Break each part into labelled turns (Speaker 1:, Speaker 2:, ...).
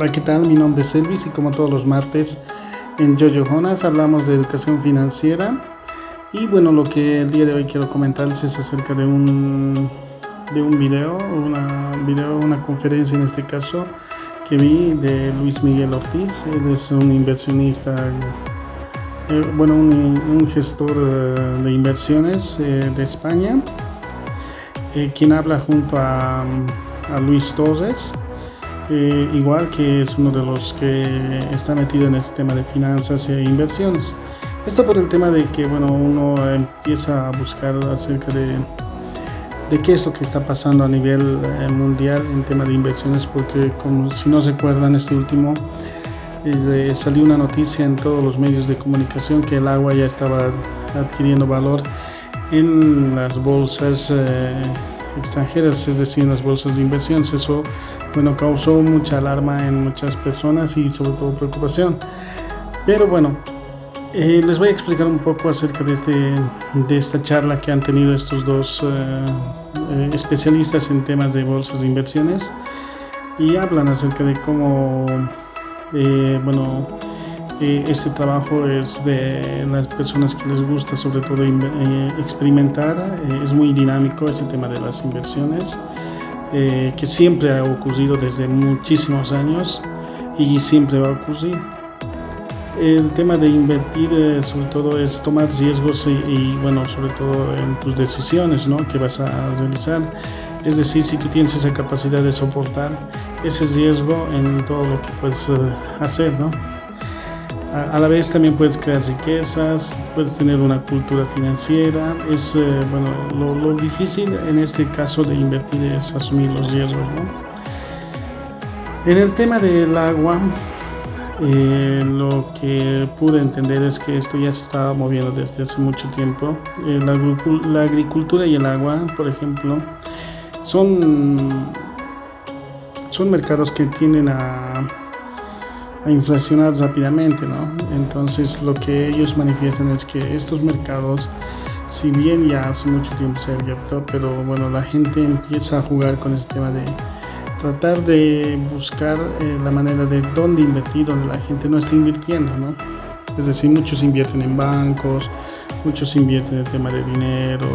Speaker 1: Hola, ¿qué tal? Mi nombre es Elvis y como todos los martes en Jojo Jonas hablamos de educación financiera. Y bueno, lo que el día de hoy quiero comentarles es acerca de un, de un video, una, video, una conferencia en este caso que vi de Luis Miguel Ortiz. Él es un inversionista, eh, bueno, un, gestor eh, de inversiones eh, de España, quien habla junto a, a Luis Torres eh, igual que es uno de los que está metido en este tema de finanzas e inversiones. Esto por el tema de que bueno, uno empieza a buscar acerca de, de qué es lo que está pasando a nivel eh, mundial en tema de inversiones, porque como si no se acuerdan, este último eh, salió una noticia en todos los medios de comunicación que el agua ya estaba adquiriendo valor en las bolsas extranjeras, es decir, en las bolsas de inversiones. Eso, bueno, causó mucha alarma en muchas personas y sobre todo preocupación. Pero bueno, eh, les voy a explicar un poco acerca de, este, de esta charla que han tenido estos dos eh, eh, especialistas en temas de bolsas de inversiones y hablan acerca de cómo, bueno, este trabajo es de las personas que les gusta sobre todo eh, experimentar, eh, es muy dinámico ese tema de las inversiones, eh, que siempre ha ocurrido desde muchísimos años y siempre va a ocurrir. El tema de invertir sobre todo es tomar riesgos y, bueno, sobre todo en tus decisiones ¿no? que vas a realizar. Es decir, si tú tienes esa capacidad de soportar ese riesgo en todo lo que puedes hacer, ¿no? A, la vez también puedes crear riquezas, puedes tener una cultura financiera. Es, eh, bueno, lo, difícil en este caso de invertir es asumir los riesgos. En el tema del agua, eh, lo que pude entender es que esto ya se estaba moviendo desde hace mucho tiempo. Eh, la, agricultura y el agua, por ejemplo, son, son mercados que tienden a inflacionar rápidamente, ¿no? Entonces lo que ellos manifiestan es que estos mercados, si bien ya hace mucho tiempo se abierto, pero bueno, la gente empieza a jugar con este tema de tratar de buscar eh, la manera de dónde invertir, donde la gente no está invirtiendo, ¿no? Es decir, muchos invierten en bancos, muchos invierten en el tema de dinero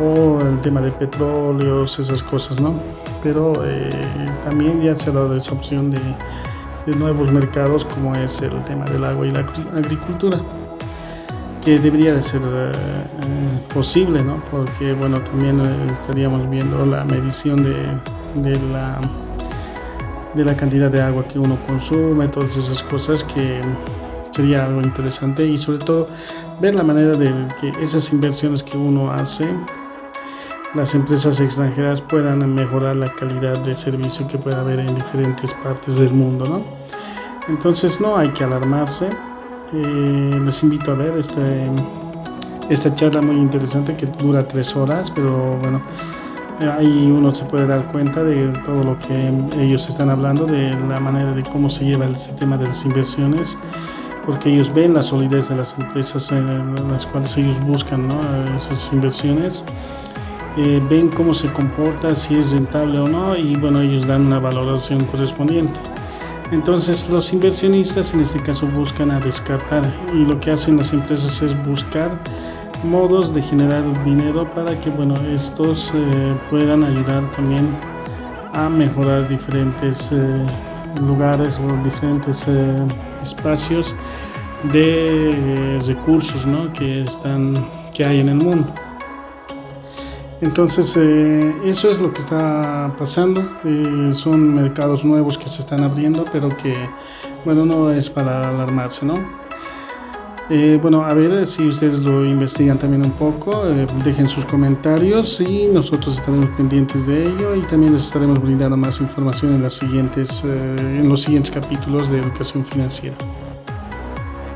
Speaker 1: o el tema de petróleos, esas cosas, ¿no? Pero eh, también ya se ha dado esa opción de de nuevos mercados como es el tema del agua y la agricultura que debería de ser eh, posible, ¿no? Porque, bueno, también eh, estaríamos viendo la medición de, de, la, de la cantidad de agua que uno consume, todas esas cosas que sería algo interesante y sobre todo ver la manera de que esas inversiones que uno hace las empresas extranjeras puedan mejorar la calidad de servicio que pueda haber en diferentes partes del mundo. ¿no? Entonces no hay que alarmarse. Eh, les invito a ver este, esta charla muy interesante que dura tres horas, pero bueno, ahí uno se puede dar cuenta de todo lo que ellos están hablando, de la manera de cómo se lleva el sistema de las inversiones porque ellos ven la solidez de las empresas en las cuales ellos buscan ¿no? esas inversiones eh, ven cómo se comporta, si es rentable o no, y bueno, ellos dan una valoración correspondiente. Entonces los inversionistas en este caso buscan a descartar y lo que hacen las empresas es buscar modos de generar dinero para que bueno, estos eh, puedan ayudar también a mejorar diferentes eh, lugares o diferentes espacios de recursos ¿no? que, están, que hay en el mundo. Entonces, eh, eso es lo que está pasando. Eh, son mercados nuevos que se están abriendo, pero que, bueno, no es para alarmarse, ¿no? Eh, bueno, a ver si ustedes lo investigan también un poco, dejen sus comentarios y nosotros estaremos pendientes de ello y también les estaremos brindando más información en, en los siguientes capítulos de educación financiera.